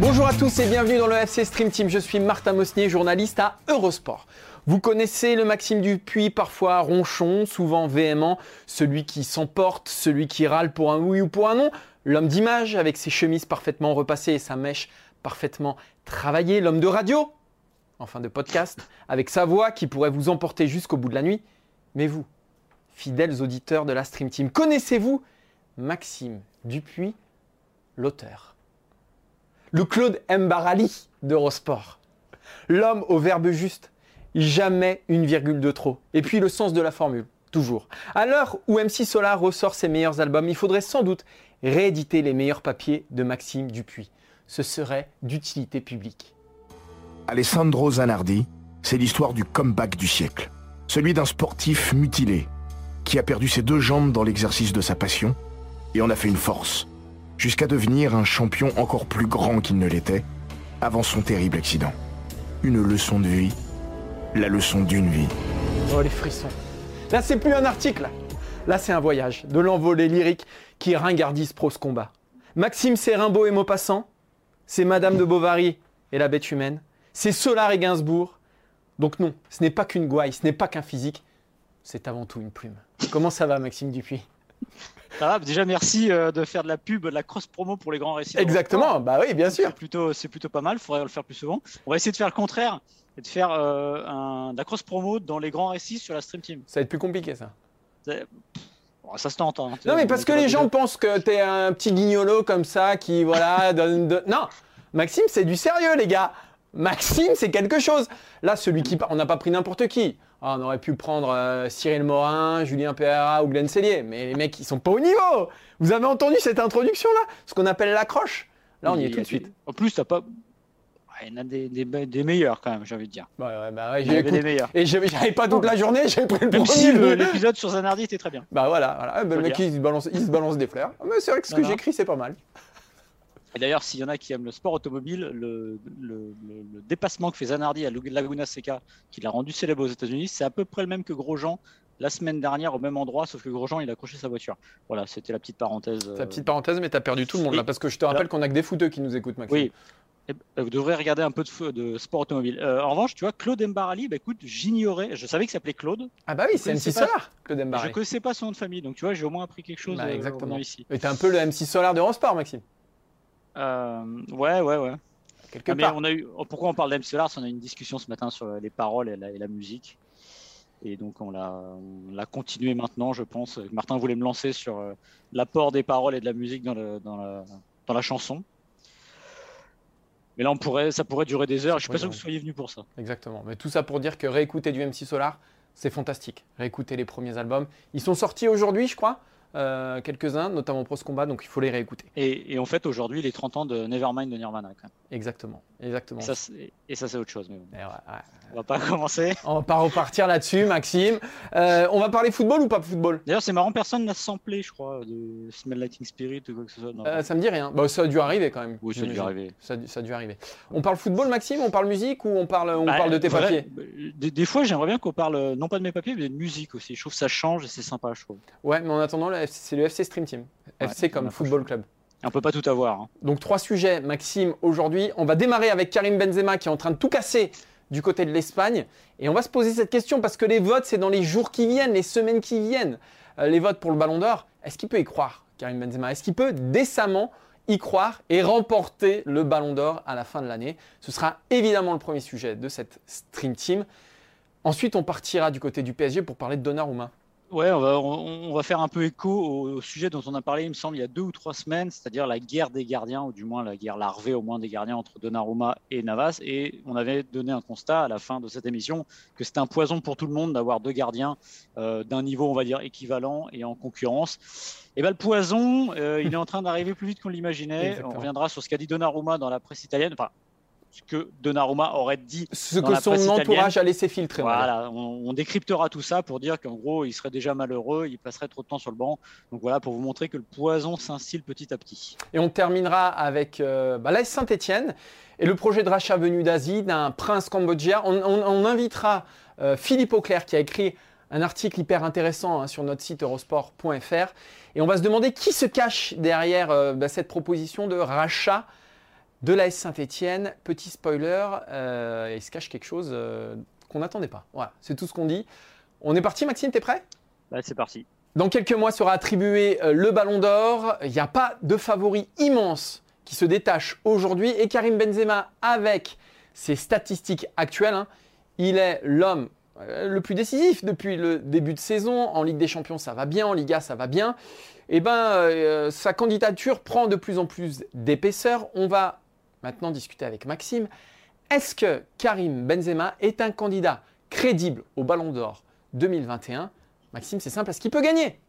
Bonjour à tous et bienvenue dans le FC Stream Team. Je suis Martin Mosnier, journaliste à Eurosport. Vous connaissez le Maxime Dupuis, parfois ronchon, souvent véhément, celui qui s'emporte, celui qui râle pour un oui ou pour un non, l'homme d'image avec ses chemises parfaitement repassées et sa mèche parfaitement travaillée, l'homme de radio, enfin de podcast, avec sa voix qui pourrait vous emporter jusqu'au bout de la nuit. Mais vous, fidèles auditeurs de la Stream Team, connaissez-vous Maxime Dupuis, l'auteur? Le Claude Mbarali d'Eurosport. L'homme au verbe juste, jamais une virgule de trop. Et puis le sens de la formule, toujours. À l'heure où MC Solar ressort ses meilleurs albums, il faudrait sans doute rééditer les meilleurs papiers de Maxime Dupuis. Ce serait d'utilité publique. Alessandro Zanardi, c'est l'histoire du comeback du siècle. Celui d'un sportif mutilé, qui a perdu ses deux jambes dans l'exercice de sa passion, et en a fait une force, jusqu'à devenir un champion encore plus grand qu'il ne l'était, avant son terrible accident. Une leçon de vie, la leçon d'une vie. Oh les frissons. Là c'est plus un article. Là c'est un voyage de l'envolée lyrique qui ringardise prose combat. Maxime c'est Rimbaud et Maupassant. C'est Madame de Bovary et la bête humaine. C'est Solar et Gainsbourg. Donc non, ce n'est pas qu'une gouaille, ce n'est pas qu'un physique. C'est avant tout une plume. Comment ça va Maxime Dupuis? Ça va, déjà merci euh, de faire de la pub, de la cross promo pour les grands récits. Exactement, bah oui, bien sûr. C'est plutôt, c'est plutôt pas mal, il faudrait le faire plus souvent. On va essayer de faire le contraire et de faire euh, un, de la cross promo dans les grands récits sur la Stream Team. Ça va être plus compliqué ça. Ça se tente. hein. Non mais parce que les gens pensent que t'es un petit guignolo comme ça qui voilà donne de... Non, Maxime c'est du sérieux les gars. Maxime c'est quelque chose. Là celui qui part, on n'a pas pris n'importe qui. Ah, on aurait pu prendre euh, Cyril Morin, Julien Pereira ou Glenn Cellier, mais les mecs ils sont pas au niveau. Vous avez entendu cette introduction là Ce qu'on appelle l'accroche? Là on y est tout de suite. En plus, t'as pas. Il y en a des, des, des meilleurs quand même, j'ai envie de dire. Ouais, ouais, bah ouais, j'ai des meilleurs. Et j'avais j'avais pas toute la journée, j'ai pris le Même si l'épisode sur Zanardi était très bien. Bah voilà, voilà. Ah, bah, le mec il se balance, il se balance des fleurs. Ah, Mais c'est vrai que ce que j'écris c'est pas mal. Et d'ailleurs, s'il y en a qui aiment le sport automobile, le, le- le- le dépassement que fait Zanardi à Laguna Seca, qui l'a rendu célèbre aux États-Unis, c'est à peu près le même que Grosjean la semaine dernière au même endroit, sauf que Grosjean il a accroché sa voiture. Voilà, c'était la petite parenthèse. Ta euh, petite parenthèse, mais t'as perdu tout le monde là, parce que je te rappelle qu'on a que des footeux qui nous écoutent, Maxime. Oui. Eh ben, vous devrez regarder un peu de, feu- de sport automobile. Euh, en revanche, tu vois, Claude Mbarali, bah, écoute, j'ignorais, je savais qu'il s'appelait Claude, Ah bah oui, c'est MC pas- Solar, Claude Mbarré. je connaissais pas son nom de famille, donc tu vois, j'ai au moins appris quelque chose Bah, euh, en exactement. ici. Et t'es un peu le MC Solar d'Eurosport, Maxime. Euh, ouais, ouais, ouais. Quelque Ah, mais on a eu, oh, pourquoi on parle d'MC Solar On a eu une discussion ce matin sur les paroles et la, et la musique. Et donc on l'a, on l'a continué maintenant, je pense. Martin voulait me lancer sur euh, l'apport des paroles et de la musique dans, le- dans, la, dans la chanson. Mais là, on pourrait, ça pourrait durer des heures. Je suis pourrait pas sûr que vous soyez venu pour ça. Exactement. Mais tout ça pour dire que réécouter du MC Solar, c'est fantastique. Réécouter les premiers albums. Ils sont sortis aujourd'hui, je crois, quelques-uns, notamment Pros Combat, donc il faut les réécouter. Et, et en fait, aujourd'hui, les 30 ans de Nevermind de Nirvana. Quand même. Exactement. Exactement. Et ça, c'est, autre chose. Mais bon, Et ouais, ouais. on va pas commencer. On va pas repartir là-dessus, Maxime. Euh, on va parler football ou pas football? D'ailleurs, c'est marrant, personne n'a samplé, je crois, de Smell Lighting Spirit ou quoi que ce soit. Non. Euh, Ça me dit rien. Bah, ça a dû arriver quand même. oui, ça a dû arriver. Ça, a dû- ça a dû arriver. On parle football, Maxime? On parle musique ou on parle, on Bah, parle de tes papiers? bah, des, des fois, j'aimerais bien qu'on parle non pas de mes papiers, mais de musique aussi. Je trouve que ça change et c'est sympa, je trouve. Ouais, mais en attendant, c'est le FC Stream Team. Ouais, FC comme football club. On peut pas tout avoir. hein. Donc trois sujets, Maxime, aujourd'hui. On va démarrer avec Karim Benzema qui est en train de tout casser du côté de l'Espagne. Et on va se poser cette question parce que les votes, c'est dans les jours qui viennent, les semaines qui viennent. Euh, les votes pour le Ballon d'Or, est-ce qu'il peut y croire, Karim Benzema? Est-ce qu'il peut décemment y croire et remporter le Ballon d'Or à la fin de l'année? Ce sera évidemment le premier sujet de cette Stream Team. Ensuite, on partira du côté du PSG pour parler de Donnarumma. Ouais, on va, faire un peu écho au, sujet dont on a parlé, il me semble, il y a deux ou trois semaines, c'est-à-dire la guerre des gardiens, ou du moins la guerre larvée au moins des gardiens entre Donnarumma et Navas. Et on avait donné un constat à la fin de cette émission que c'était un poison pour tout le monde d'avoir deux gardiens euh, d'un niveau, on va dire, équivalent et en concurrence. Et bien le poison, euh, il est en train d'arriver plus vite qu'on l'imaginait. On reviendra sur ce qu'a dit Donnarumma dans la presse italienne. Enfin, que Donnarumma aurait dit. Ce que son entourage a laissé filtrer. Voilà, on, décryptera tout ça pour dire qu'en gros, il serait déjà malheureux, il passerait trop de temps sur le banc. Donc voilà, pour vous montrer que le poison s'instille petit à petit. Et on terminera avec euh, bah, l'AS Saint-Etienne et le projet de rachat venu d'Asie d'un prince cambodgien. On, invitera euh, Philippe Auclair qui a écrit un article hyper intéressant hein, sur notre site eurosport.fr. Et on va se demander qui se cache derrière euh, bah, cette proposition de rachat de l'AS Saint-Etienne. Petit spoiler, euh, il se cache quelque chose euh, qu'on n'attendait pas. Voilà, c'est tout ce qu'on dit. On est parti, Maxime, t'es prêt? C'est parti. Dans quelques mois sera attribué euh, le Ballon d'Or. Il n'y a pas de favori immense qui se détache aujourd'hui. Et Karim Benzema, avec ses statistiques actuelles, hein, il est l'homme le plus décisif depuis le début de saison. En Ligue des Champions, ça va bien. En Liga, ça va bien. Et eh ben, sa candidature prend de plus en plus d'épaisseur. On va maintenant discuter avec Maxime. Est-ce que Karim Benzema est un candidat crédible au Ballon d'Or 2021 Maxime, c'est simple, est-ce qu'il peut gagner?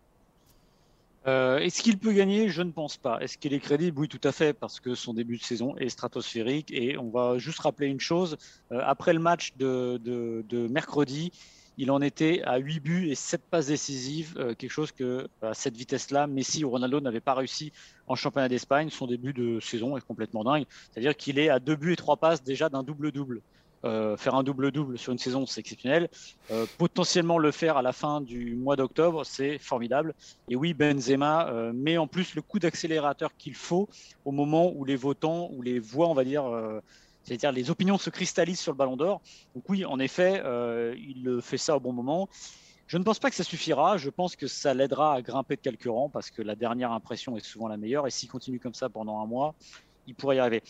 Euh, Est-ce qu'il peut gagner? Je ne pense pas. Est-ce qu'il est crédible? Oui, tout à fait, parce que son début de saison est stratosphérique. Et on va juste rappeler une chose. Euh, après le match de mercredi, il en était à 8 buts et 7 passes décisives, euh, quelque chose que à cette vitesse-là, Messi ou Ronaldo n'avaient pas réussi en championnat d'Espagne. Son début de saison est complètement dingue. C'est-à-dire qu'il est à 2 buts et 3 passes déjà d'un double-double. Euh, faire un double-double sur une saison, c'est exceptionnel. Euh, potentiellement le faire à la fin du mois d'octobre, c'est formidable. Et oui, Benzema met en plus le coup d'accélérateur qu'il faut au moment où les votants, ou les voix, on va dire, c'est-à-dire les opinions se cristallisent sur le ballon d'or. Donc oui, en effet, euh, il fait ça au bon moment. Je ne pense pas que ça suffira. Je pense que ça l'aidera à grimper de quelques rangs parce que la dernière impression est souvent la meilleure. Et s'il continue comme ça pendant un mois, il pourrait y arriver.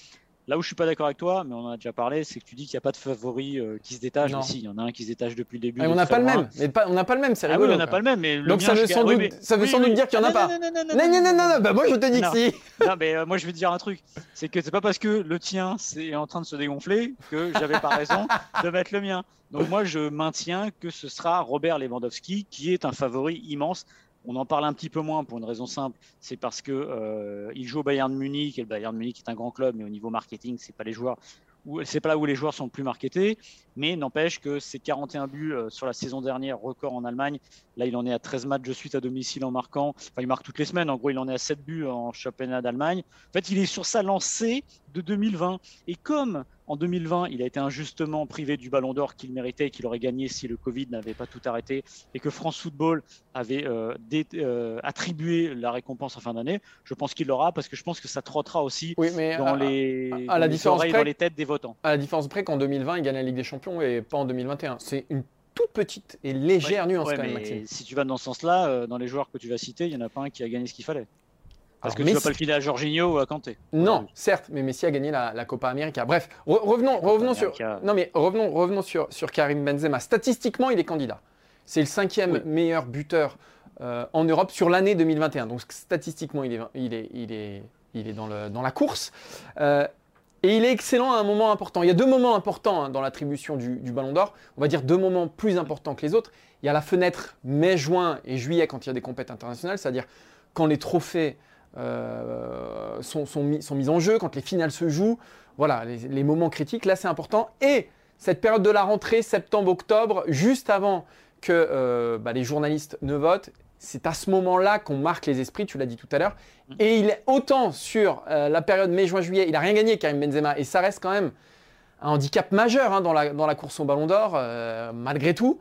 Là où je suis pas d'accord avec toi, mais on en a déjà parlé, c'est que tu dis qu'il n'y a pas de favori euh, qui se détache. Mais si, il y en a un qui se détache depuis le début. on n'a pas le même. Mais on n'a pas le même, c'est ah rigolo. on n'a pas le même. Mais Donc ça veut, sans doute, ça veut sans doute dire qu'il n'y en a pas. Non, non, non, non, bah moi je te dis que si. Non, mais euh, moi je vais te dire un truc. C'est que c'est pas parce que le tien c'est en train de se dégonfler que j'avais pas raison de mettre le mien. Donc moi je maintiens que ce sera Robert Lewandowski qui est un favori immense on en parle un petit peu moins pour une raison simple, c'est parce que euh, il joue au Bayern de Munich et le Bayern de Munich est un grand club, mais au niveau marketing, c'est pas les joueurs c'est pas là où les joueurs sont le plus marketés, mais n'empêche que ses 41 buts euh, sur la saison dernière, record en Allemagne. Là, il en est à 13 matchs de suite à domicile en marquant. Enfin, il marque toutes les semaines. En gros, il en est à 7 buts en championnat d'Allemagne. En fait, il est sur sa lancée de 2020. Et comme en 2020, il a été injustement privé du ballon d'or qu'il méritait et qu'il aurait gagné si le Covid n'avait pas tout arrêté et que France Football avait euh, euh, attribué la récompense en fin d'année. Je pense qu'il l'aura parce que je pense que ça trottera aussi dans, les, à, la différence dans les têtes des votants. À la différence près qu'en 2020, il gagne la Ligue des Champions et pas en 2021. C'est une toute petite et légère nuance quand même, Maxime. Si tu vas dans ce sens-là, euh, dans les joueurs que tu vas citer, il n'y en a pas un qui a gagné ce qu'il fallait. Parce que tu ne vas pas le filer à Jorginho ou à Kanté. Non, certes, mais Messi a gagné la, Copa América. Bref, revenons, revenons sur, non mais revenons, revenons sur, sur Karim Benzema. Statistiquement, il est candidat. C'est le cinquième meilleur buteur euh, en Europe sur l'année 2021. Donc statistiquement, il est, il est, il est, il est dans, le, dans la course. Euh, et il est excellent à un moment important. Il y a deux moments importants hein, dans l'attribution du, du, Ballon d'Or. On va dire deux moments plus importants que les autres. Il y a la fenêtre mai, juin et juillet quand il y a des compétitions internationales, c'est-à-dire quand les trophées euh, sont, sont, mis, sont, en jeu, quand les finales se jouent. Voilà, les, moments critiques, là c'est important. Et cette période de la rentrée, septembre-octobre, juste avant que euh, bah, les journalistes ne votent, c'est à ce moment-là qu'on marque les esprits, tu l'as dit tout à l'heure. Mm. Et il est autant sur euh, la période mai, juin, juillet, il n'a rien gagné Karim Benzema, et ça reste quand même un handicap majeur hein, dans, la, dans, la, course au ballon d'or, malgré tout.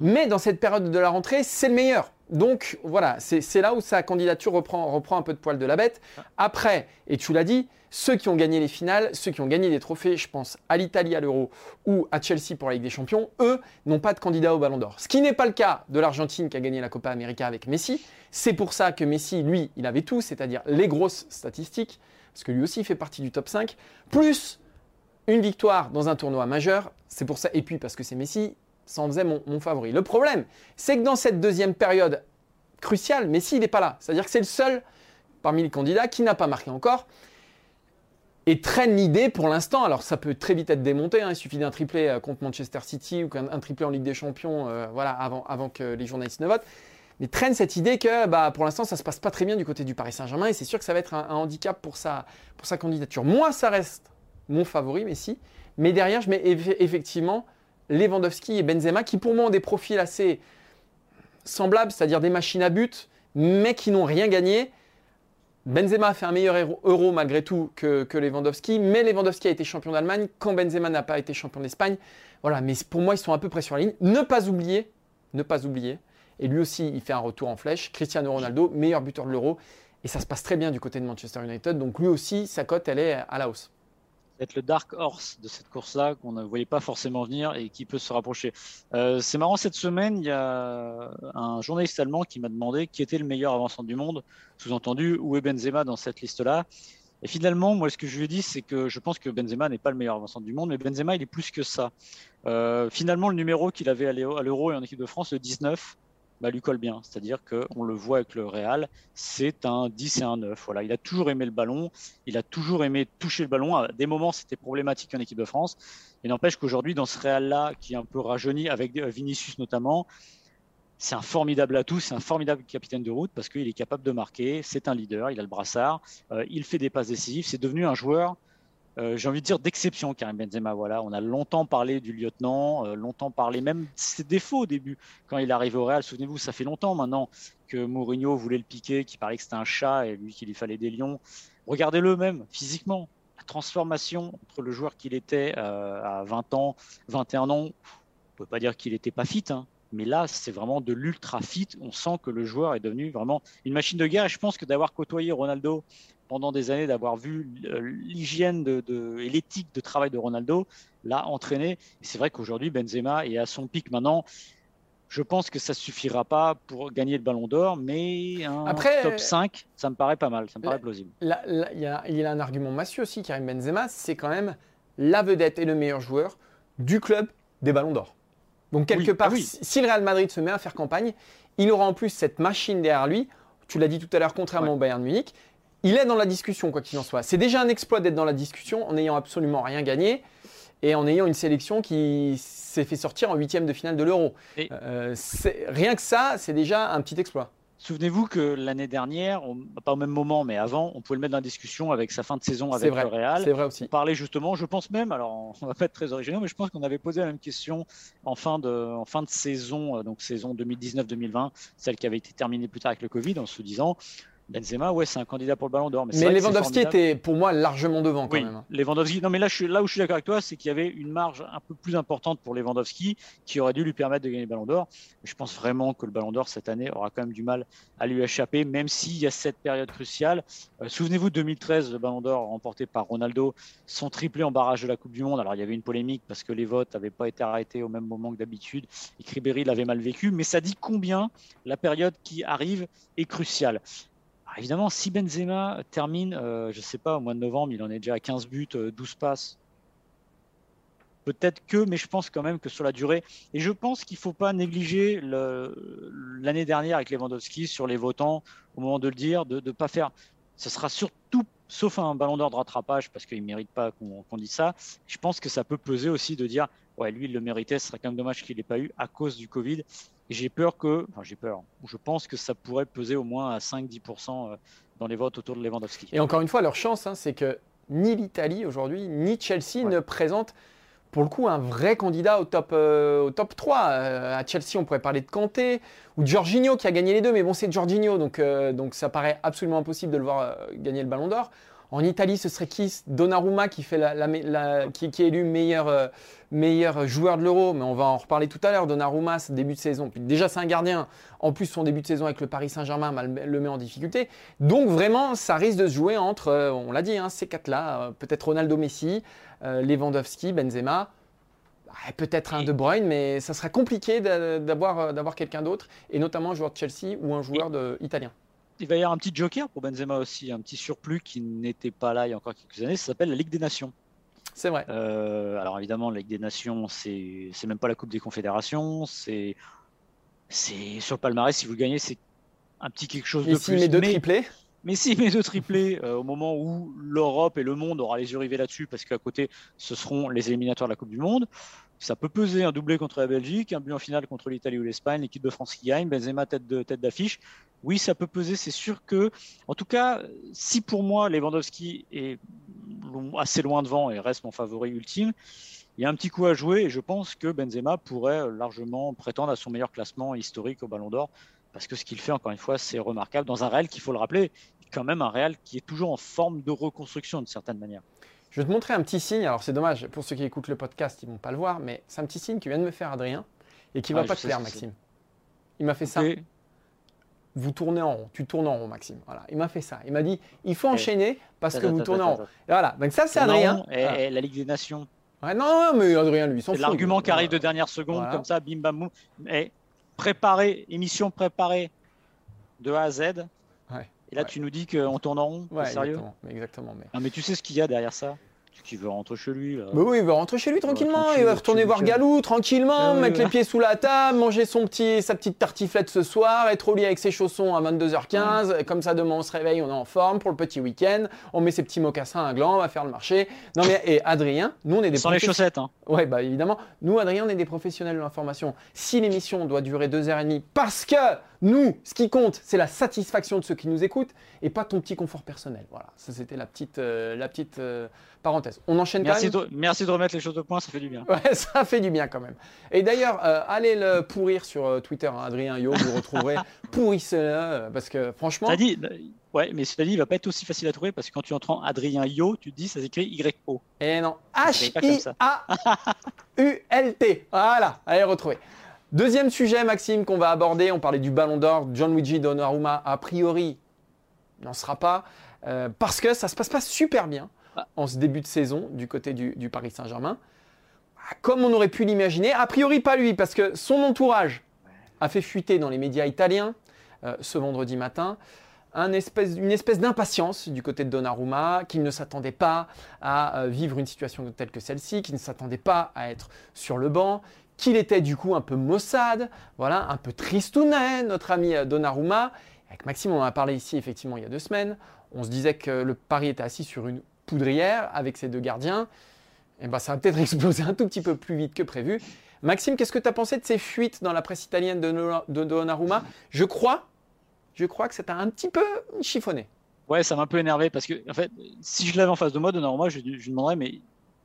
Mais dans cette période de la rentrée, c'est le meilleur. Donc voilà, c'est là où sa candidature reprend, un peu de poil de la bête. Après, et tu l'as dit, ceux qui ont gagné les finales, ceux qui ont gagné des trophées, je pense à l'Italie à l'Euro ou à Chelsea pour la Ligue des Champions, eux n'ont pas de candidat au Ballon d'Or. Ce qui n'est pas le cas de l'Argentine qui a gagné la Copa América avec Messi. C'est pour ça que Messi, lui, il avait tout, c'est-à-dire les grosses statistiques, parce que lui aussi fait partie du top 5, plus une victoire dans un tournoi majeur. C'est pour ça, et puis parce que c'est Messi, ça en faisait mon, favori. Le problème, c'est que dans cette deuxième période cruciale, Messi, il n'est pas là. C'est-à-dire que c'est le seul parmi les candidats qui n'a pas marqué encore et traîne l'idée pour l'instant. Alors ça peut très vite être démonté. Hein. il suffit d'un triplé euh, contre Manchester City ou qu'un triplé en Ligue des Champions, euh, voilà, avant, avant que les journalistes ne votent. Mais traîne cette idée que bah, pour l'instant ça se passe pas très bien du côté du Paris Saint-Germain et c'est sûr que ça va être un, handicap pour sa, pour sa candidature. Moi ça reste mon favori, Messi. Mais derrière je mets effectivement Lewandowski et Benzema qui pour moi ont des profils assez semblables, c'est-à-dire des machines à but, mais qui n'ont rien gagné Benzema a fait un meilleur euro malgré tout que, Lewandowski, mais Lewandowski a été champion d'Allemagne quand Benzema n'a pas été champion d'Espagne. Voilà, mais pour moi, ils sont à peu près sur la ligne. Ne pas oublier, ne pas oublier, et lui aussi, il fait un retour en flèche. Cristiano Ronaldo, meilleur buteur de l'euro, et ça se passe très bien du côté de Manchester United. Donc lui aussi, sa cote, elle est à la hausse être le dark horse de cette course-là qu'on ne voyait pas forcément venir et qui peut se rapprocher. Euh, c'est marrant, cette semaine, il y a un journaliste allemand qui m'a demandé qui était le meilleur avançant du monde, sous-entendu où est Benzema dans cette liste-là. Et finalement, moi, ce que je lui ai dit, c'est que je pense que Benzema n'est pas le meilleur avançant du monde, mais Benzema, il est plus que ça. Euh, finalement, le numéro qu'il avait à l'Euro et en équipe de France, le 19, bah, lui colle bien. C'est-à-dire qu'on le voit avec le Real, c'est un 10 et un 9. Voilà, il a toujours aimé le ballon, il a toujours aimé toucher le ballon. À des moments, c'était problématique en équipe de France. Il n'empêche qu'aujourd'hui, dans ce Real-là, qui est un peu rajeuni, avec Vinicius notamment, c'est un formidable atout, c'est un formidable capitaine de route parce qu'il est capable de marquer, c'est un leader, il a le brassard, euh, il fait des passes décisives, c'est devenu un joueur euh, j'ai envie de dire d'exception, Karim Benzema. Voilà, on a longtemps parlé du lieutenant, euh, longtemps parlé même de ses défauts au début quand il arrive au Real. Souvenez-vous, ça fait longtemps maintenant que Mourinho voulait le piquer, qu'il parlait que c'était un chat et lui qu'il lui fallait des lions. Regardez-le même physiquement, la transformation entre le joueur qu'il était euh, à 20 ans, 21 ans. On peut pas dire qu'il n'était pas fit, hein, mais là, c'est vraiment de l'ultra fit. On sent que le joueur est devenu vraiment une machine de guerre. Et je pense que d'avoir côtoyé Ronaldo pendant des années d'avoir vu l'hygiène de, et l'éthique de travail de Ronaldo l'a entraîné. c'est vrai qu'aujourd'hui, Benzema est à son pic maintenant. Je pense que ça ne suffira pas pour gagner le ballon d'or, mais un Après, top 5, ça me paraît pas mal, ça me paraît plausible. Il y, a, a un argument massieux aussi, Karim Benzema, c'est quand même la vedette et le meilleur joueur du club des ballons d'or. Donc quelque ah part, si le Real Madrid se met à faire campagne, il aura en plus cette machine derrière lui. Tu l'as dit tout à l'heure, contrairement au Bayern Munich, il est dans la discussion, quoi qu'il en soit. C'est déjà un exploit d'être dans la discussion en n'ayant absolument rien gagné et en ayant une sélection qui s'est fait sortir en huitième de finale de l'Euro. Euh, rien que ça, c'est déjà un petit exploit. Souvenez-vous que l'année dernière, pas au même moment, mais avant, on pouvait le mettre dans la discussion avec sa fin de saison avec le Real. C'est vrai aussi. On parlait justement, je pense même, alors on va pas être très originaux, mais je pense qu'on avait posé la même question en fin de, en fin de saison, euh, donc saison 2019-2020, celle qui avait été terminée plus tard avec le Covid, en se disant Benzema, ouais, c'est un candidat pour le Ballon d'Or. Mais, mais Lewandowski était pour moi largement devant quand même. Lewandowski. Non, mais là, je là où je suis d'accord avec toi, c'est qu'il y avait une marge un peu plus importante pour Lewandowski qui aurait dû lui permettre de gagner le Ballon d'Or. Je pense vraiment que le Ballon d'Or cette année aura quand même du mal à lui échapper, même s'il y a cette période cruciale. Euh, souvenez-vous, 2013, le Ballon d'Or remporté par Ronaldo, son triplé en barrage de la Coupe du Monde. Alors il y avait une polémique parce que les votes n'avaient pas été arrêtés au même moment que d'habitude et Ribéry l'avait mal vécu, mais ça dit combien la période qui arrive est cruciale. Ah, évidemment, si Benzema termine, euh, je ne sais pas, au mois de novembre, il en est déjà à 15 buts, 12 euh, passes. Peut-être que, mais je pense quand même que sur la durée. Et je pense qu'il ne faut pas négliger l'année dernière avec Lewandowski sur les votants, au moment de le dire, de ne pas faire. Ce sera surtout, sauf un ballon d'or de rattrapage, parce qu'il ne mérite pas qu'on dise ça. Je pense que ça peut peser aussi de dire ouais, lui, il le méritait, ce serait quand même dommage qu'il n'ait pas eu à cause du Covid. Et j'ai peur que, enfin, j'ai peur, je pense que ça pourrait peser au moins à 5-10% euh, dans les votes autour de Lewandowski. Et encore une fois, leur chance, hein, c'est que ni l'Italie aujourd'hui, ni Chelsea ne présentent pour le coup un vrai candidat au top, euh, au top 3. Euh, à Chelsea, on pourrait parler de Kanté ou de Jorginho qui a gagné les deux, mais bon, c'est Jorginho, donc, donc ça paraît absolument impossible de le voir gagner le ballon d'or. En Italie, ce serait qui? Donnarumma qui, fait la, qui, est élu meilleur, euh, meilleur joueur de l'Euro, mais on va en reparler tout à l'heure. Donnarumma, c'est début de saison. déjà, c'est un gardien. En plus, son début de saison avec le Paris Saint-Germain le met en difficulté. Donc, vraiment, ça risque de se jouer entre, euh, on l'a dit, hein, ces quatre-là. Euh, peut-être Ronaldo Messi, Lewandowski, Benzema. Peut-être un De Bruyne, mais ça sera compliqué d'avoir quelqu'un d'autre, et notamment un joueur de Chelsea ou un joueur de, italien il va y avoir un petit joker pour Benzema aussi, un petit surplus qui n'était pas là il y a encore quelques années. Ça s'appelle la Ligue des Nations. C'est vrai. alors évidemment, la Ligue des Nations, c'est même pas la Coupe des Confédérations. C'est sur le palmarès, si vous le gagnez, c'est un petit quelque chose de plus. Mais deux triplés mais si met deux triplés euh, au moment où l'Europe et le monde aura les yeux rivés là-dessus, parce qu'à côté, ce seront les éliminatoires de la Coupe du Monde, ça peut peser un doublé contre la Belgique, un but en finale contre l'Italie ou l'Espagne, l'équipe de France qui gagne, Benzema tête de tête d'affiche. Oui, ça peut peser, c'est sûr que, en tout cas, si pour moi Lewandowski est assez loin devant et reste mon favori ultime, il y a un petit coup à jouer et je pense que Benzema pourrait largement prétendre à son meilleur classement historique au Ballon d'Or parce que ce qu'il fait, encore une fois, c'est remarquable dans un Real qu'il faut le rappeler, quand même un Real qui est toujours en forme de reconstruction d'une certaine manière. Je vais te montrer un petit signe. Alors, c'est dommage, pour ceux qui écoutent le podcast, ils ne vont pas le voir, mais c'est un petit signe qui vient de me faire Adrien et qui ne va pas te plaire, Maxime. Il m'a fait ça. Vous tournez en rond. Tu tournes en rond, Maxime. Voilà. Il m'a fait ça. Il m'a dit il faut enchaîner parce que vous tournez en rond. voilà. Donc, ça, c'est Adrien. Et, la Ligue des Nations. non, mais Adrien, lui, s'en fout. L'argument qui arrive de dernière seconde, comme ça, bim bam boum. Et préparé, émission préparée de A à Z. Et là, tu nous dis qu'on tourne en rond. sérieux? exactement, mais... Non, mais tu sais ce qu'il y a derrière ça? Qui veut rentrer chez lui. Là. oui, il veut rentrer chez lui tranquillement. il va retourner voir Galou tranquillement, mettre les pieds sous la table, manger son petit, sa petite tartiflette ce soir, être au lit avec ses chaussons à 22h15. Comme ça, demain, on se réveille, on est en forme pour le petit week-end. On met ses petits mocassins à gland, on va faire le marché. Non, mais et Adrien, nous, on est des Sans les chaussettes. Hein. Ouais, bah évidemment. Nous, Adrien, on est des professionnels de l'information. Si l'émission doit durer 2h30 parce que nous, ce qui compte, c'est la satisfaction de ceux qui nous écoutent et pas ton petit confort personnel. Voilà, ça c'était la petite, euh, la petite euh, parenthèse. On enchaîne merci quand même. De, merci de remettre les choses au point, ça fait du bien. Ouais, ça fait du bien quand même. Et d'ailleurs, euh, allez le pourrir sur Twitter, hein, Adrien Yo, vous retrouverez. Pourrissez-le, parce que franchement. T'as dit, ouais, mais cela dit, il va pas être aussi facile à trouver parce que quand tu entends Adrien Yo, tu te dis ça s'écrit Y-O. Et non, H-I-A-U-L-T. Voilà, allez retrouver. Deuxième sujet, Maxime, qu'on va aborder, on parlait du Ballon d'Or, John Luigi Donnarumma, a priori, n'en sera pas, euh, parce que ça se passe pas super bien ah. en ce début de saison du côté du, Paris Saint-Germain, ah, comme on aurait pu l'imaginer. A priori, pas lui, parce que son entourage a fait fuiter dans les médias italiens euh, ce vendredi matin une espèce d'impatience du côté de Donnarumma, qu'il ne s'attendait pas à euh, vivre une situation telle que celle-ci, qu'il ne s'attendait pas à être sur le banc, qu'il était du coup un peu maussade, voilà, un peu tristounet, notre ami euh, Donnarumma. Avec Maxime, on en a parlé ici effectivement il y a deux semaines. On se disait que le Paris était assis sur une poudrière avec ses deux gardiens. Et eh ben, ça a peut-être explosé un tout petit peu plus vite que prévu. Maxime, qu'est-ce que tu as pensé de ces fuites dans la presse italienne de, Donnarumma? Je crois, je crois que ça un petit peu chiffonné. Ouais, ça m'a un peu énervé parce que, en fait, si je l'avais en face de moi, Donnarumma, je, je lui demanderais, mais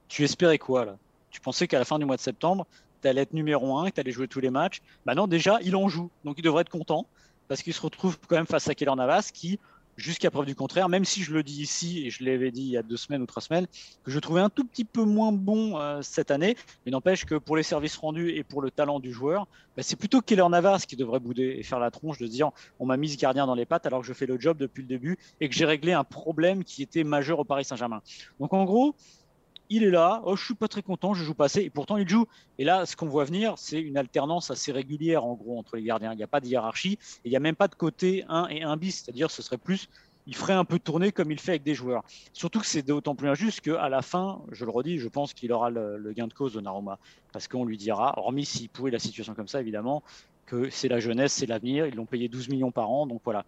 tu espérais quoi là? Tu pensais qu'à la fin du mois de septembre, tu allais être numéro 1, que tu allais jouer tous les matchs. Maintenant, déjà, il en joue. Donc, il devrait être content parce qu'il se retrouve quand même face à Keller Navas qui, jusqu'à preuve du contraire, même si je le dis ici et je l'avais dit il y a deux semaines ou trois semaines, que je trouvais un tout petit peu moins bon euh, cette année, mais n'empêche que pour les services rendus et pour le talent du joueur, bah, c'est plutôt Keller Navas qui devrait bouder et faire la tronche de se dire on m'a mis ce gardien dans les pattes alors que je fais le job depuis le début et que j'ai réglé un problème qui était majeur au Paris Saint-Germain. Donc en gros, il est là, oh, je suis pas très content, je joue pas assez, et pourtant il joue. Et là, ce qu'on voit venir, c'est une alternance assez régulière en gros entre les gardiens. Il n'y a pas de hiérarchie, et il n'y a même pas de côté 1 et 1 bis, c'est-à-dire ce serait plus, il ferait un peu tourner comme il fait avec des joueurs. Surtout que c'est d'autant plus injuste qu'à la fin, je le redis, je pense qu'il aura le, gain de cause de Naruma, parce qu'on lui dira, hormis s'il pourrit la situation comme ça, évidemment, que c'est la jeunesse, c'est l'avenir, ils l'ont payé 12 millions par an, donc voilà.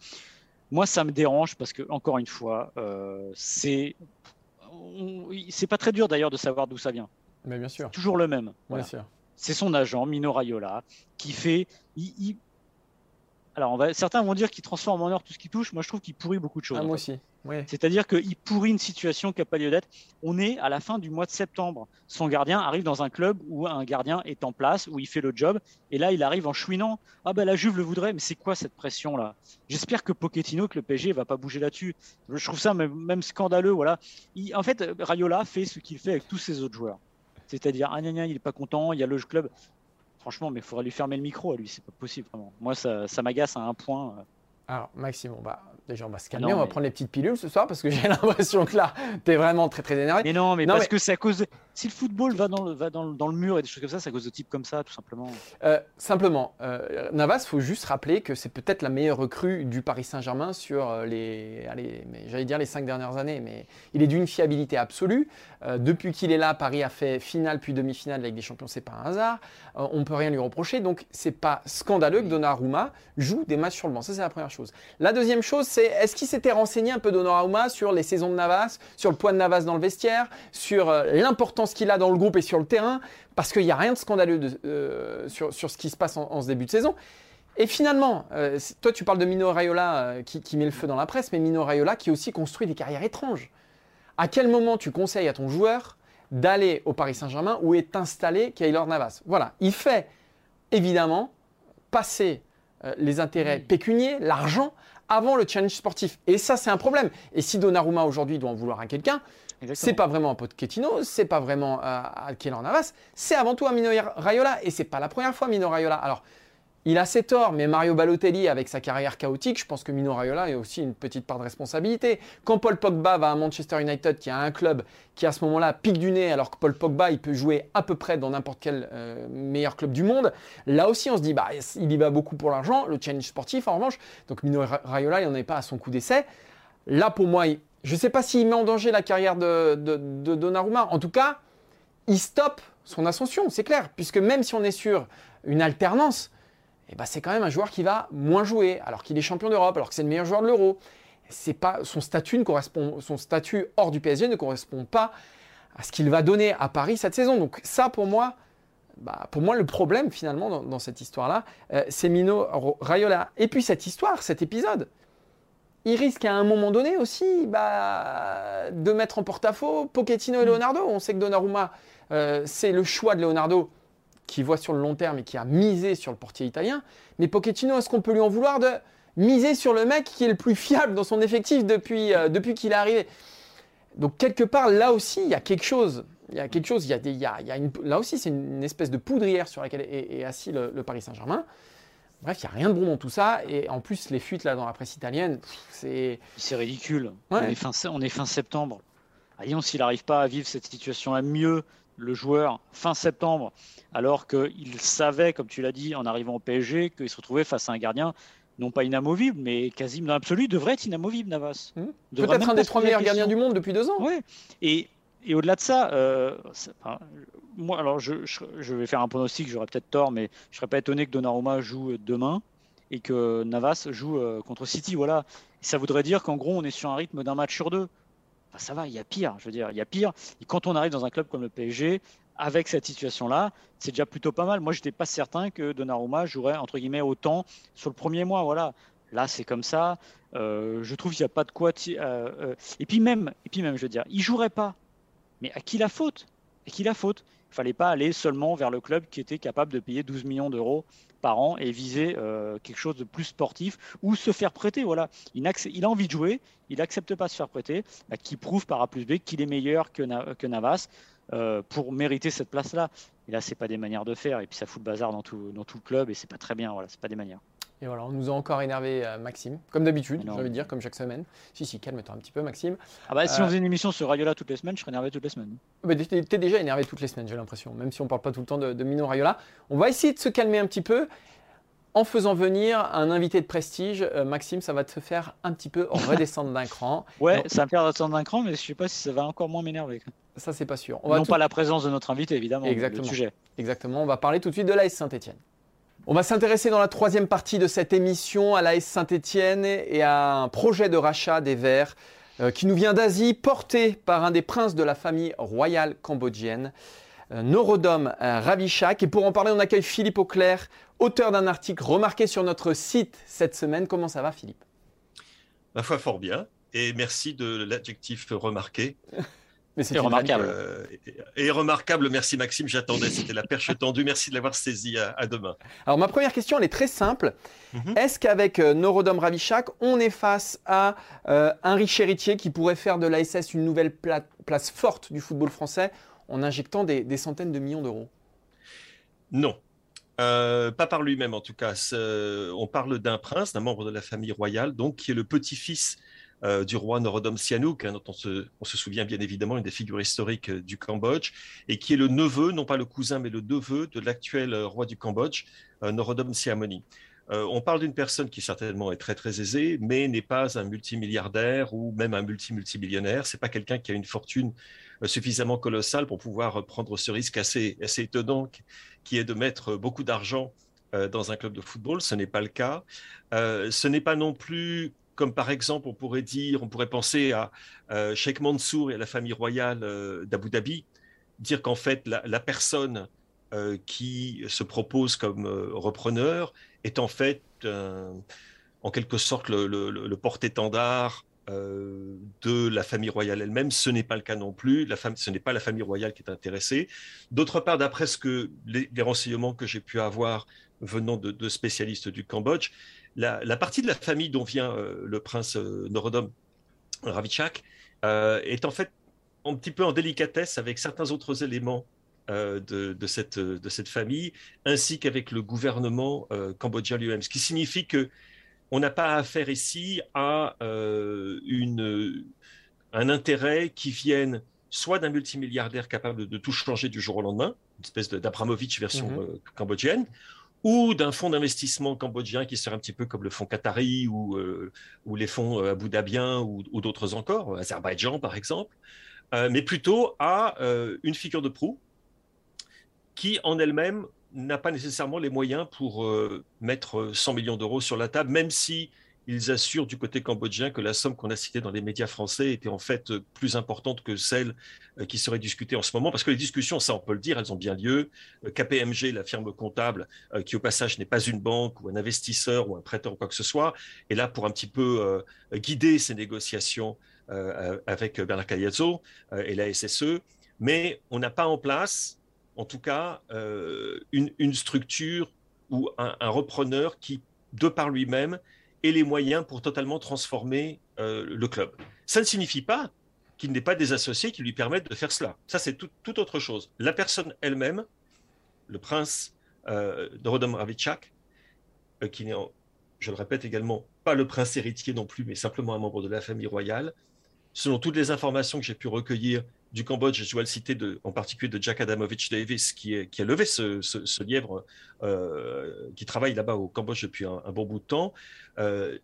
Moi, ça me dérange parce que, encore une fois, euh, c'est c'est pas très dur d'ailleurs de savoir d'où ça vient. Mais bien sûr. Toujours le même. C'est son agent, Mino Raiola, qui fait. Alors, certains vont dire qu'il transforme en or tout ce qui touche. Moi, je trouve qu'il pourrit beaucoup de choses. Ah, moi aussi. C'est-à-dire qu'il pourrit une situation qui n'a pas lieu d'être. On est à la fin du mois de septembre. Son gardien arrive dans un club où un gardien est en place, où il fait le job. Et là, il arrive en chouinant. Ah ben la Juve le voudrait, mais c'est quoi cette pression-là? J'espère que Pochettino, que le PSG va pas bouger là-dessus. Je trouve ça même, scandaleux. Voilà. en fait, Rayola fait ce qu'il fait avec tous ses autres joueurs. C'est-à-dire, ah, il n'est pas content, il y a le club. Franchement, mais il faudrait lui fermer le micro à lui, c'est pas possible vraiment. Moi, ça, ça m'agace à un point. Alors, Maxime, on va, déjà, on va se calmer, on va prendre les petites pilules ce soir parce que j'ai l'impression que là, tu es vraiment très très énervé. Mais non, mais parce que c'est à cause. Si le football va, dans le, mur et des choses comme ça, c'est à cause de types comme ça, tout simplement. Euh, simplement, euh, Navas, faut juste rappeler que c'est peut-être la meilleure recrue du Paris Saint-Germain sur euh, les, allez, j'allais dire les cinq dernières années, mais il est d'une fiabilité absolue. Euh, depuis qu'il est là, Paris a fait finale puis demi-finale avec des champions, c'est pas un hasard. on peut rien lui reprocher, donc c'est pas scandaleux que Donnarumma joue des matchs sur le banc. Ça, c'est la première chose. La deuxième chose, c'est est-ce qu'il s'était renseigné un peu Donnarumma sur les saisons de Navas, sur le poids de Navas dans le vestiaire, sur l'importance qu'il a dans le groupe et sur le terrain, parce qu'il n'y a rien de scandaleux euh, sur, ce qui se passe en, ce début de saison. Et finalement, euh, toi tu parles de Mino Raiola euh, qui, met le feu dans la presse, mais Mino Raiola qui aussi construit des carrières étranges. À quel moment tu conseilles à ton joueur d'aller au Paris Saint-Germain où est installé Kaylor Navas? Voilà, il fait évidemment passer les intérêts pécuniers, l'argent, avant le challenge sportif. Et ça, c'est un problème. Et si Donnarumma aujourd'hui doit en vouloir à quelqu'un, c'est pas vraiment un Pochettino, c'est pas vraiment à Kélan Navas, c'est avant tout un Mino Raiola. Et c'est pas la première fois Mino Raiola. Alors, il a ses torts, mais Mario Balotelli, avec sa carrière chaotique, je pense que Mino Raiola a aussi une petite part de responsabilité. Quand Paul Pogba va à Manchester United, qui a un club qui à ce moment-là pique du nez, alors que Paul Pogba, il peut jouer à peu près dans n'importe quel euh, meilleur club du monde, là aussi on se dit, bah, il y va beaucoup pour l'argent, le challenge sportif en revanche. Donc Mino Raiola, il n'en est pas à son coup d'essai. Là, pour moi, je ne sais pas s'il met en danger la carrière de, de, Donnarumma. En tout cas, il stoppe son ascension, c'est clair, puisque même si on est sur une alternance, eh ben c'est quand même un joueur qui va moins jouer, alors qu'il est champion d'Europe, alors que c'est le meilleur joueur de l'Euro. Son statut ne correspond, hors du PSG ne correspond pas à ce qu'il va donner à Paris cette saison. Donc ça, pour moi, bah, pour moi, le problème finalement dans, cette histoire-là, euh, c'est Mino Raiola. Et puis cette histoire, cet épisode, il risque à un moment donné aussi bah, de mettre en porte-à-faux Pochettino et mm. Leonardo. On sait que Donnarumma, euh, c'est le choix de Leonardo qui voit sur le long terme et qui a misé sur le portier italien. Mais Pochettino, est-ce qu'on peut lui en vouloir de miser sur le mec qui est le plus fiable dans son effectif depuis, euh, depuis qu'il est arrivé? Donc quelque part, là aussi, il y a quelque chose. Il y a quelque chose, il y a, il y a, une, là aussi, c'est une, espèce de poudrière sur laquelle est, assis le, Paris Saint-Germain. Bref, il n'y a rien de bon dans tout ça. Et en plus, les fuites là dans la presse italienne, c'est. C'est ridicule. On, est fin, on est fin septembre. Lyon, s'il n'arrive pas à vivre cette situation à mieux, le joueur, fin septembre, alors qu'il savait, comme tu l'as dit, en arrivant au PSG, qu'il se retrouvait face à un gardien non pas inamovible, mais quasiment dans l'absolu, devrait être inamovible, Navas. Mmh. Peut-être un des trois meilleurs gardiens du monde depuis deux ans. Oui. Et, et au-delà de ça, euh, moi, alors je, vais faire un pronostic, j'aurais peut-être tort, mais je serais pas étonné que Donnarumma joue demain et que Navas joue euh, contre City. Voilà. ça voudrait dire qu'en gros, on est sur un rythme d'un match sur deux. Enfin, ça va, il y a pire. Je veux dire, il y a pire. Et quand on arrive dans un club comme le PSG, avec cette situation-là, c'est déjà plutôt pas mal. Moi, j'étais pas certain que Donnarumma jouerait entre guillemets autant sur le premier mois. Voilà. Là, c'est comme ça. Euh, je trouve qu'il n'y a pas de quoi. Euh, euh, et puis même, et puis même, je veux dire, il jouerait pas. Mais à qui la faute? À qui la faute? Il fallait pas aller seulement vers le club qui était capable de payer 12 millions d'euros par an et viser quelque chose de plus sportif ou se faire prêter. Voilà, il, a envie de jouer, il n'accepte pas de se faire prêter, bah, qui prouve par A plus B qu'il est meilleur que, Navas. Euh, pour mériter cette place-là. Et là, c'est pas des manières de faire. Et puis ça fout le bazar dans tout, dans tout le club et c'est pas très bien. Voilà, c'est pas des manières. Et voilà, on nous a encore énervé euh, Maxime, comme d'habitude, j'ai envie de dire, comme chaque semaine. Si, si, calme-toi un petit peu, Maxime. Ah bah, si on euh, faisait une émission sur Rayola toutes les semaines, je serais énervé toutes les semaines. Bah, t'es déjà énervé toutes les semaines, j'ai l'impression, même si on parle pas tout le temps de, de Mino Rayola. On va essayer de se calmer un petit peu en faisant venir un invité de prestige, Maxime, ça va te faire un petit peu redescendre d'un cran. Ouais, ça va me faire redescendre d'un cran, mais je sais pas si ça va encore moins m'énerver. Ça, c'est pas sûr. On non pas la présence de notre invité, évidemment. Exactement. Le sujet. Exactement. On va parler tout de suite de l'AS Saint-Etienne. On va s'intéresser dans la troisième partie de cette émission à l'AS Saint-Etienne et à un projet de rachat des Verts euh, qui nous vient d'Asie, porté par un des princes de la famille royale cambodgienne, euh, Norodom euh, Ravichak. Et pour en parler, on accueille Philippe Auclair, auteur d'un article remarqué sur notre site cette semaine. Comment ça va, Philippe? Ma foi, fort bien. Et merci de l'adjectif remarqué. Mais c'est remarquable. Euh, et, remarquable, merci Maxime, j'attendais, c'était la perche tendue, merci de l'avoir saisi, à, demain. Alors ma première question, elle est très simple. Mhm. Est-ce qu'avec euh, Norodom Ravichak, on est face à euh, un riche héritier qui pourrait faire de l'ASS une nouvelle place forte du football français en injectant des, centaines de millions d'euros? Non. pas par lui-même en tout cas. On parle d'un prince, d'un membre de la famille royale, donc qui est le petit-fils euh, du roi Norodom Sihanouk, hein, dont on se, souvient bien évidemment, une des figures historiques euh, du Cambodge, et qui est le neveu, non pas le cousin, mais le neveu de l'actuel euh, roi du Cambodge, Norodom Sihamoni. on parle d'une personne qui certainement est très très aisée, mais n'est pas un multimilliardaire ou même un multi-multimillionnaire. C'est pas quelqu'un qui a une fortune suffisamment colossale pour pouvoir prendre ce risque assez, assez étonnant qui est de mettre beaucoup d'argent dans un club de football. Ce n'est pas le cas. ce n'est pas non plus comme par exemple, on pourrait dire, on pourrait penser à euh, Sheikh Mansour et à la famille royale euh, d'Abu Dhabi, dire qu'en fait, la, personne euh, qui se propose comme repreneur est en fait, en quelque sorte, le, porte-étendard de la famille royale elle-même. Ce n'est pas le cas non plus. La femme, ce n'est pas la famille royale qui est intéressée. D'autre part, d'après ce que les, renseignements que j'ai pu avoir venant de spécialistes du Cambodge, la, partie de la famille dont vient euh, le prince euh, Norodom Ravichak euh, est en fait un petit peu en délicatesse avec certains autres éléments de, cette, de cette famille, ainsi qu'avec le gouvernement cambodgien lui-même. Ce qui signifie que on n'a pas affaire ici à une, un intérêt qui vienne soit d'un multimilliardaire capable de, tout changer du jour au lendemain, une espèce d'Abramovich version mm-hmm. cambodgienne, ou d'un fonds d'investissement cambodgien qui serait un petit peu comme le fonds Qatari ou, euh, les fonds euh, abu dhabiens ou, ou d'autres encore, Azerbaïdjan par exemple, euh, mais plutôt à une figure de proue qui en elle-même n'a pas nécessairement les moyens pour mettre 100 millions d'euros sur la table, même si ils assurent du côté cambodgien que la somme qu'on a citée dans les médias français était en fait plus importante que celle euh, qui serait discutée en ce moment, parce que les discussions, ça on peut le dire, elles ont bien lieu. Euh, KPMG, la firme comptable, euh, qui au passage n'est pas une banque ou un investisseur ou un prêteur ou quoi que ce soit, est là pour un petit peu guider ces négociations avec Bernard Cagliazzo et la SSE, mais on n'a pas en place, en tout cas, une, structure ou un repreneur qui, de par lui-même, et les moyens pour totalement transformer euh, le club. Ça ne signifie pas qu'il n'ait pas des associés qui lui permettent de faire cela. Ça, c'est tout, autre chose. La personne elle-même, le prince euh, de Ravitchak, euh, qui n'est, je le répète également, pas le prince héritier non plus, mais simplement un membre de la famille royale, selon toutes les informations que j'ai pu recueillir du Cambodge, je dois le citer de, en particulier de Jack Adamovich Davis, qui, est, qui a levé ce, lièvre, euh, qui travaille là-bas au Cambodge depuis un, bon bout de temps. Euh,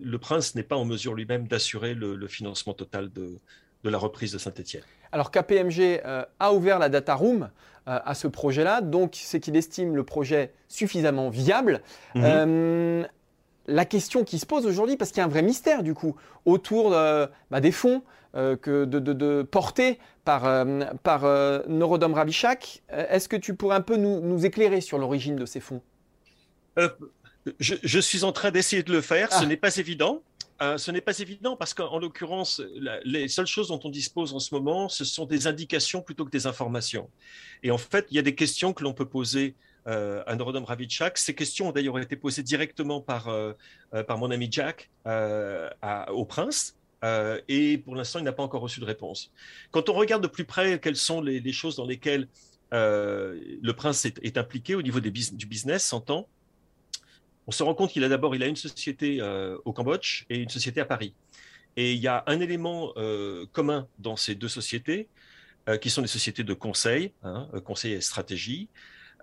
le prince n'est pas en mesure lui-même d'assurer le, financement total de, de la reprise de Saint-Étienne. Alors KPMG euh, a ouvert la data room à ce projet-là, donc c'est qu'il estime le projet suffisamment viable. Mhm. la question qui se pose aujourd'hui, parce qu'il y a un vrai mystère du coup autour bah, des fonds, euh, que de, de, porté par, euh, par euh, Norodom Rabichak. Est-ce que tu pourrais un peu nous, éclairer sur l'origine de ces fonds? Je, suis en train d'essayer de le faire. Ce ah. n'est pas évident. ce n'est pas évident parce qu'en l'occurrence, les seules choses dont on dispose en ce moment, ce sont des indications plutôt que des informations. Et en fait, il y a des questions que l'on peut poser à Norodom Ravichak. Ces questions ont d'ailleurs été posées directement par, par mon ami Jack au prince. Euh, et pour l'instant, il n'a pas encore reçu de réponse. Quand on regarde de plus près quelles sont les, choses dans lesquelles euh, le prince est, impliqué au niveau du business, on se rend compte qu'il a d'abord il a une société euh, au Cambodge et une société à Paris. Et il y a un élément commun dans ces deux sociétés, qui sont des sociétés de conseil, hein, conseil et stratégie,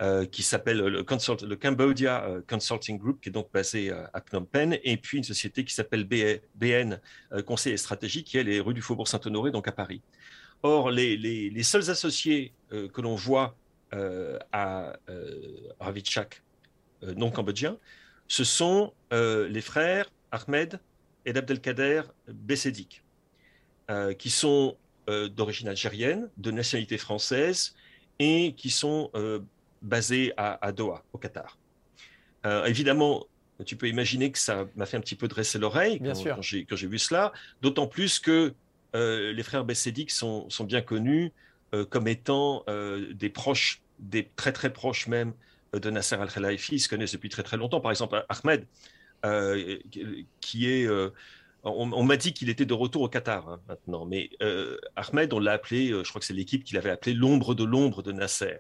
euh, qui s'appelle le, Cambodia euh, Consulting Group, qui est donc basé à, Phnom Penh, et puis une société qui s'appelle BN euh, Conseil et Stratégie, qui elle est rue du Faubourg Saint-Honoré, donc à Paris. Or, les, les, seuls associés que l'on voit à Ravichak, non cambodgien, ce sont les frères Ahmed et Abdelkader Bessedik, qui sont d'origine algérienne, de nationalité française, et qui sont basé à, Doha, au Qatar. Euh, évidemment, tu peux imaginer que ça m'a fait un petit peu dresser l'oreille quand, quand j'ai vu cela, d'autant plus que euh, les frères Bessédic sont, sont, bien connus euh, comme étant des proches, des très très proches même de Nasser al-Khelaifi, ils se connaissent depuis très très longtemps. Par exemple, Ahmed, qui est... on, m'a dit qu'il était de retour au Qatar hein, maintenant, mais Ahmed, on l'a appelé, je crois que c'est l'équipe qui l'avait appelé l'ombre de l'ombre de Nasser.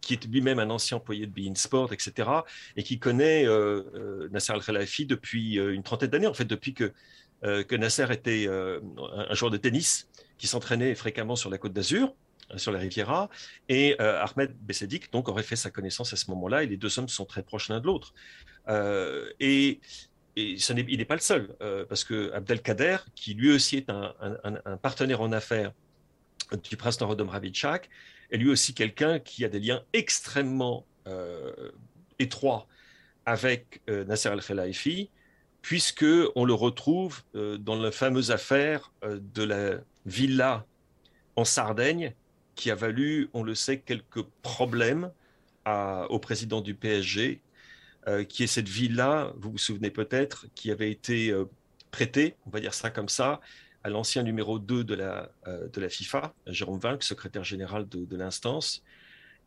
Qui est lui-même un ancien employé de Bein Sport, etc., et qui connaît Nasser Al-Khelaifi depuis une trentaine d'années, en fait, depuis que, que Nasser était un, joueur de tennis qui s'entraînait fréquemment sur la côte d'Azur, sur la Riviera, et Ahmed Bessedik donc aurait fait sa connaissance à ce moment-là, et les deux hommes sont très proches l'un de l'autre. et il n'est pas le seul, euh, parce que Abdelkader, qui lui aussi est un, partenaire en affaires du prince Norodom Ravitchak, est lui aussi quelqu'un qui a des liens extrêmement euh, étroits avec euh, Nasser al-Khelaifi, puisque on le retrouve dans la fameuse affaire de la villa en Sardaigne, qui a valu, on le sait, quelques problèmes au président du PSG euh, qui est cette ville-là, vous vous souvenez peut-être, qui avait été euh, prêtée, on va dire ça comme ça, l'ancien numéro 2 de la, euh, de la FIFA, Jérôme Vinck, secrétaire général de, l'instance,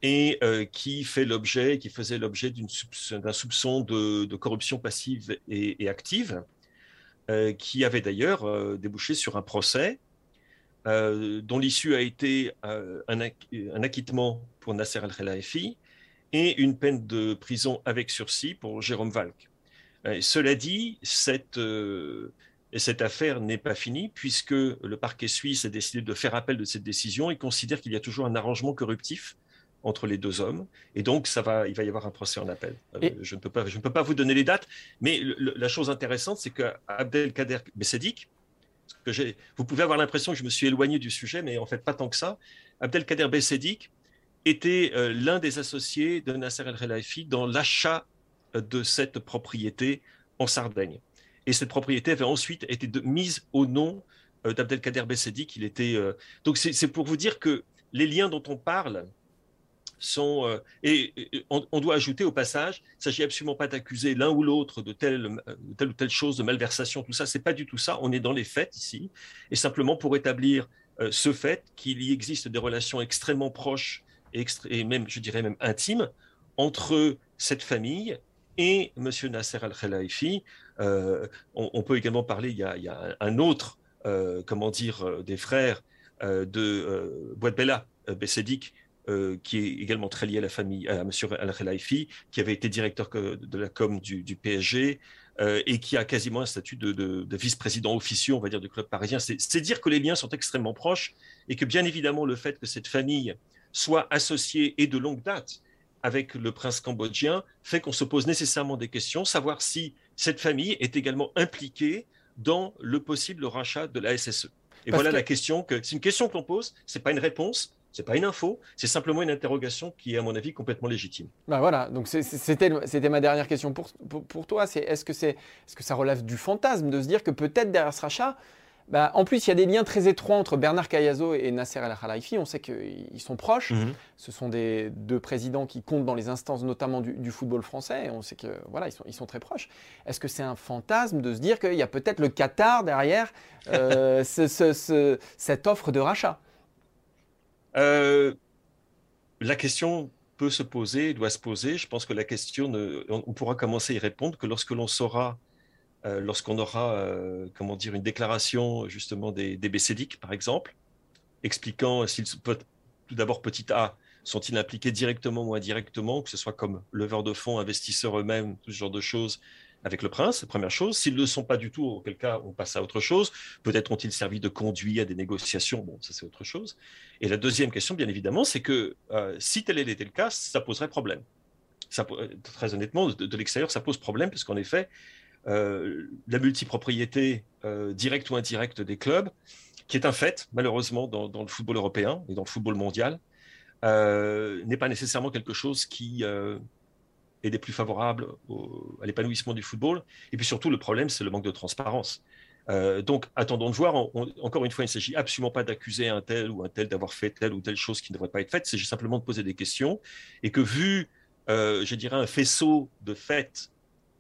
et qui fait l'objet, qui faisait l'objet d'un soupçon de, corruption passive et, active, qui avait d'ailleurs débouché sur un procès dont l'issue a été un, un, acquittement pour Nasser al-Khelaifi et une peine de prison avec sursis pour Jérôme Valk. cela dit, cette, euh, cette affaire n'est pas finie puisque le parquet suisse a décidé de faire appel de cette décision et considère qu'il y a toujours un arrangement corruptif entre les deux hommes. Et donc, ça va, il va y avoir un procès en appel. Euh, je, ne peux pas, je ne peux pas vous donner les dates, mais la chose intéressante, c'est qu'Abdelkader Bessedik, que vous pouvez avoir l'impression que je me suis éloigné du sujet, mais en fait pas tant que ça. Abdelkader Bessedik était euh, l'un des associés de Nasser El-Khelaifi dans l'achat euh, de cette propriété en Sardaigne. Et cette propriété avait ensuite été mise au nom euh, d'Abdelkader Bessedi. Qu'il était, Donc c'est pour vous dire que les liens dont on parle sont... et, on, doit ajouter au passage, il ne s'agit absolument pas d'accuser l'un ou l'autre de telle, ou telle chose, de malversation, tout ça, c'est pas du tout ça. On est dans les faits ici. Et simplement pour établir ce fait qu'il y existe des relations extrêmement proches et même, je dirais même intime, entre cette famille et M. Nasser al-Khelaifi. Euh, on, peut également parler, il y a, un autre, euh, comment dire, euh, des frères de Bouadbella, Bessedik, qui est également très lié à la famille, à M. al-Khelaifi, qui avait été directeur de la com du, PSG, et qui a quasiment un statut de, de vice-président officieux, on va dire, du club parisien. C'est dire que les liens sont extrêmement proches et que bien évidemment le fait que cette famille soit associé et de longue date avec le prince cambodgien fait qu'on se pose nécessairement des questions, savoir si cette famille est également impliquée dans le possible rachat de la SSE. Et voilà la question que c'est une question qu'on pose, c'est pas une réponse, c'est pas une info, c'est simplement une interrogation qui est à mon avis complètement légitime. Ben voilà, donc c'était ma dernière question pour, pour, toi, c'est est-ce que c'est est-ce que ça relève du fantasme de se dire que peut-être derrière ce rachat bah, en plus, il y a des liens très étroits entre Bernard Cayazo et Nasser El-Khalifi. On sait qu'ils sont proches. Mhm. Ce sont des deux présidents qui comptent dans les instances, notamment du, football français. on sait que voilà, ils sont, très proches. Est-ce que c'est un fantasme de se dire qu'il y a peut-être le Qatar derrière euh, cette offre de rachat? Euh, La question peut se poser, doit se poser. Je pense que la question, on pourra commencer à y répondre que lorsque l'on saura lorsqu'on aura, euh, comment dire, une déclaration justement des, des par exemple, expliquant s'ils tout d'abord petit a, sont-ils impliqués directement ou indirectement, que ce soit comme leveurs de fonds, investisseurs eux-mêmes, tout ce genre de choses avec le prince, première chose. S'ils ne le sont pas du tout, auquel cas on passe à autre chose. Peut-être ont-ils servi de conduit à des négociations, bon, ça c'est autre chose. Et la deuxième question, bien évidemment, c'est que euh, si tel était le cas, ça poserait problème. Très honnêtement, de, de l'extérieur, ça pose problème, parce qu'en effet, euh, la multipropriété euh, directe ou indirecte des clubs, qui est un fait, malheureusement, dans, le football européen et dans le football mondial, euh, n'est pas nécessairement quelque chose qui est des plus favorables à l'épanouissement du football. Et puis surtout, le problème, c'est le manque de transparence. donc, attendons de voir. encore une fois, il ne s'agit absolument pas d'accuser un tel ou un tel d'avoir fait telle ou telle chose qui ne devrait pas être faite. S'agit simplement de poser des questions. Et que vu, je dirais, un faisceau de faits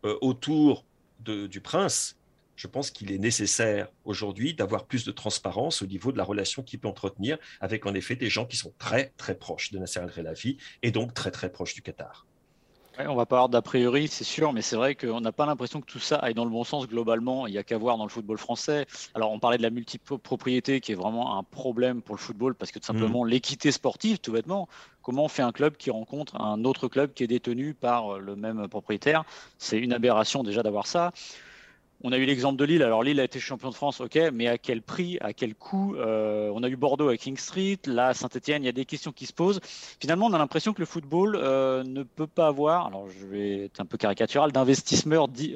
autour du prince, je pense qu'il est nécessaire aujourd'hui d'avoir plus de transparence au niveau de la relation qu'il peut entretenir avec en effet des gens qui sont très très proches de Nasser al-Khelaifi et donc très très proches du Qatar. On va pas avoir d'a priori, c'est sûr, mais c'est vrai qu'on n'a pas l'impression que tout ça aille dans le bon sens globalement. Il n'y a qu'à voir dans le football français. Alors, on parlait de la multipropriété qui est vraiment un problème pour le football parce que tout simplement, mm. l'équité sportive, tout bêtement, comment on fait un club qui rencontre un autre club qui est détenu par le même propriétaire? C'est une aberration déjà d'avoir ça. On a eu l'exemple de Lille. Alors Lille a été champion de France, ok, mais à quel prix, à quel coût euh, On a eu Bordeaux à King Street, là Saint-Etienne, il y a des questions qui se posent. Finalement, on a l'impression que le football euh, ne peut pas avoir, alors je vais être un peu caricatural, d'investisseurs dits,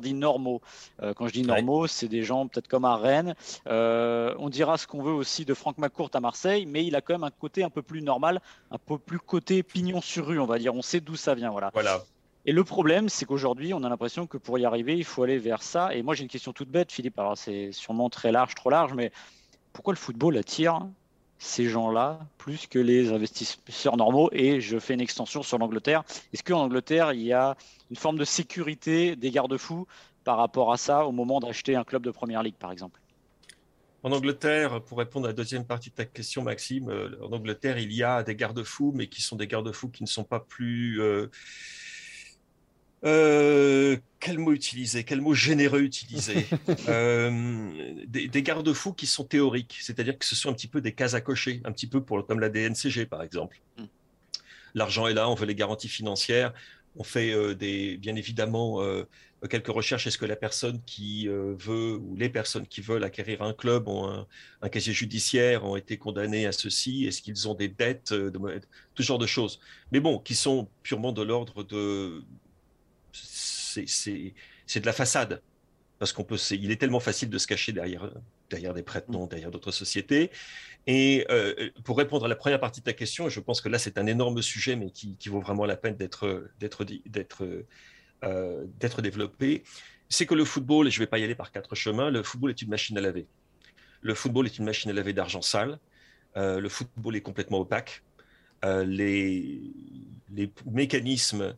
dits normaux. Euh, quand je dis normaux, c'est des gens peut-être comme à Rennes. on dira ce qu'on veut aussi de Franck McCourt à Marseille, mais il a quand même un côté un peu plus normal, un peu plus côté pignon sur rue, on va dire. On sait d'où ça vient, voilà. Voilà. Et le problème, c'est qu'aujourd'hui, on a l'impression que pour y arriver, il faut aller vers ça. Et moi, j'ai une question toute bête, Philippe. Alors, c'est sûrement très large, trop large, mais pourquoi le football attire ces gens-là plus que les investisseurs normaux? Et je fais une extension sur l'Angleterre. Est-ce qu'en Angleterre, il y a une forme de sécurité des garde-fous par rapport à ça au moment d'acheter un club de première ligue, par exemple? En Angleterre, pour répondre à la deuxième partie de ta question, Maxime, euh, en Angleterre, il y a des garde-fous, mais qui sont des garde-fous qui ne sont pas plus euh, euh, quel mot utiliser Quel mot généreux utiliser euh, Des, garde-fous qui sont théoriques, c'est-à-dire que ce sont un petit peu des cases à cocher, un petit peu pour, comme la DNCG par exemple. Mm. L'argent est là, on veut les garanties financières, on fait euh, des, bien évidemment quelques recherches. Est-ce que la personne qui veut ou les personnes qui veulent acquérir un club ont un, un casier judiciaire, ont été condamnées à ceci Est-ce qu'ils ont des dettes de, Tout genre de choses. Mais bon, qui sont purement de l'ordre de c'est de la façade. Parce qu'on peut, il est tellement facile de se cacher derrière, derrière des prêts non derrière d'autres sociétés. Et euh, pour répondre à la première partie de ta question, je pense que là c'est un énorme sujet, mais qui, vaut vraiment la peine euh, d'être développé. C'est que le football, et je ne vais pas y aller par quatre chemins, le football est une machine à laver. Le football est une machine à laver d'argent sale. Euh, le football est complètement opaque. les mécanismes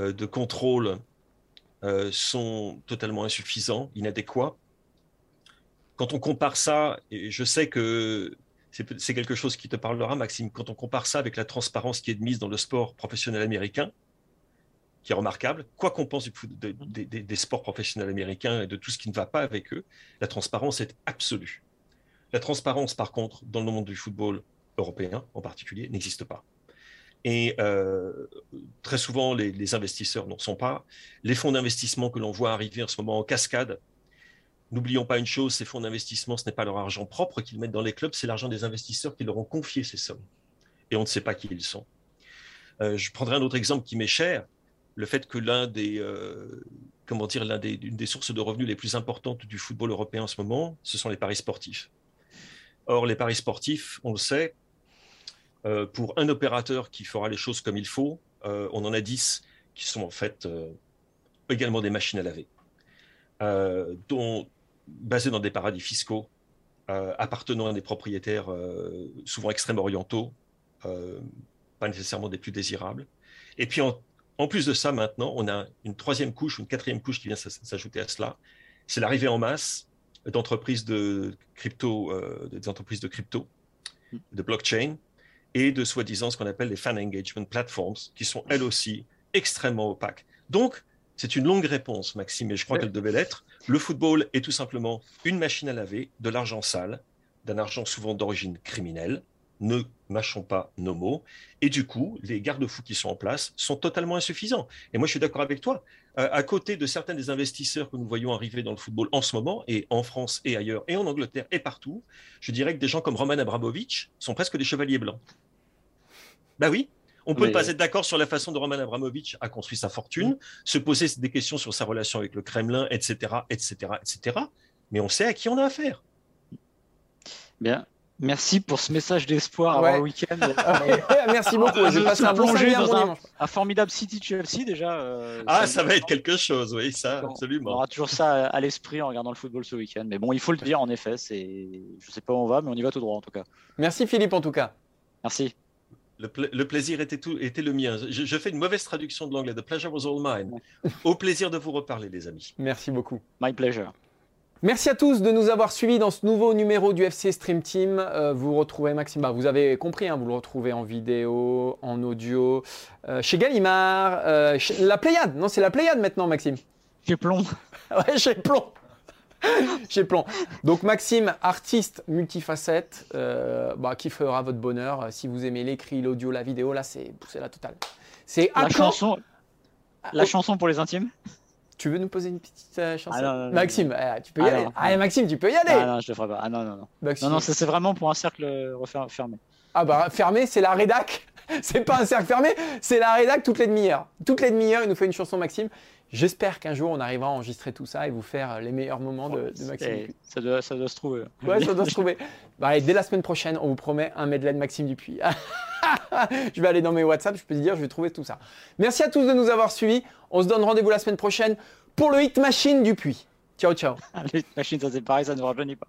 de contrôle euh, sont totalement insuffisants, inadéquats. Quand on compare ça, et je sais que c'est quelque chose qui te parlera, Maxime, quand on compare ça avec la transparence qui est mise dans le sport professionnel américain, qui est remarquable, quoi qu'on pense des sports professionnels américains et de tout ce qui ne va pas avec eux, la transparence est absolue. La transparence, par contre, dans le monde du football européen en particulier, n'existe pas. Et euh, très souvent, les, investisseurs n'en sont pas. Les fonds d'investissement que l'on voit arriver en ce moment en cascade, n'oublions pas une chose, ces fonds d'investissement, ce n'est pas leur argent propre qu'ils mettent dans les clubs, c'est l'argent des investisseurs qui leur ont confié ces sommes. Et on ne sait pas qui ils sont. Euh, je prendrai un autre exemple qui m'est cher, le fait que l'un des, euh, comment dire, l'un des, des sources de revenus les plus importantes du football européen en ce moment, ce sont les paris sportifs. Or, les paris sportifs, on le sait, pour un opérateur qui fera les choses comme il faut, euh, on en a 10 qui sont en fait euh, également des machines à laver, dont, basées dans des paradis fiscaux, appartenant à des propriétaires souvent extrêmes orientaux, pas nécessairement des plus désirables. Et puis en, plus de ça, maintenant, on a une troisième couche, une quatrième couche qui vient s'ajouter à cela. C'est l'arrivée en masse d'entreprises de crypto, des entreprises de crypto, de blockchain, et de soi-disant ce qu'on appelle les fan engagement platforms, qui sont elles aussi extrêmement opaques. Donc, c'est une longue réponse, Maxime, et je crois qu'elle devait l'être. Le football est tout simplement une machine à laver, de l'argent sale, d'un argent souvent d'origine criminelle. Ne mâchons pas nos mots. Et du coup, les garde-fous qui sont en place sont totalement insuffisants. Et moi, je suis d'accord avec toi. Euh, à côté de certains des investisseurs que nous voyons arriver dans le football en ce moment, et en France et ailleurs, et en Angleterre et partout, je dirais que des gens comme Roman Abramovich sont presque des chevaliers blancs. Ben oui, on peut ne pas être d'accord sur la façon dont Roman Abramovich a construit sa fortune, se poser des questions sur sa relation avec le Kremlin, etc., etc., etc. Mais on sait à qui on a affaire. Bien. Merci pour ce message d'espoir avant le week-end. Merci beaucoup. Je passe un bon dans un, formidable City Chelsea déjà. Euh, ah, ça, va être quelque chose, oui, ça, absolument. On aura toujours ça à l'esprit en regardant le football ce week-end. Mais bon, il faut le dire, en effet. C'est, je sais pas où on va, mais on y va tout droit en tout cas. Merci Philippe en tout cas. Merci. Le, plaisir était, tout, était le mien. Je, fais une mauvaise traduction de l'anglais. The pleasure was all mine. Au plaisir de vous reparler, les amis. Merci beaucoup. My pleasure. Merci à tous de nous avoir suivis dans ce nouveau numéro du FC Stream Team. Euh, vous retrouvez Maxime, bah, vous avez compris, hein, vous le retrouvez en vidéo, en audio, euh, chez Gallimard, euh, chez- la Pléiade. Non, c'est la Pléiade maintenant, Maxime. J'ai plomb. Ouais, chez Plomb. chez Plomb. Donc Maxime, artiste multifacette, bah, qui fera votre bonheur. Si vous aimez l'écrit, l'audio, la vidéo, là, c'est la totale. C'est La chanson, la Oh. chanson pour les intimes Tu veux nous poser une petite euh, chanson Ah, non, non, non, Maxime, eh, tu peux y Ah, aller. Allez, Maxime, tu peux y aller. Ah non, je le ferai pas. Ah non, non, non. Maxime. Non, non, ça, c'est vraiment pour un cercle refer- fermé. Ah bah fermé, c'est la rédac. C'est pas un cercle fermé, c'est la rédac toutes les demi-heures. Toutes les demi-heures, il nous fait une chanson Maxime. J'espère qu'un jour on arrivera à enregistrer tout ça et vous faire les meilleurs moments de, de Maxime. Ça, doit, ça doit se trouver. Ouais, ça doit se trouver. Bah, allez, dès la semaine prochaine, on vous promet un medley de Maxime Dupuis. je vais aller dans mes WhatsApp, je peux te dire, je vais trouver tout ça. Merci à tous de nous avoir suivis. On se donne rendez-vous la semaine prochaine pour le Hit Machine Dupuis. Ciao, ciao. Les machines, ça c'est pareil, ça ne rajeunit pas.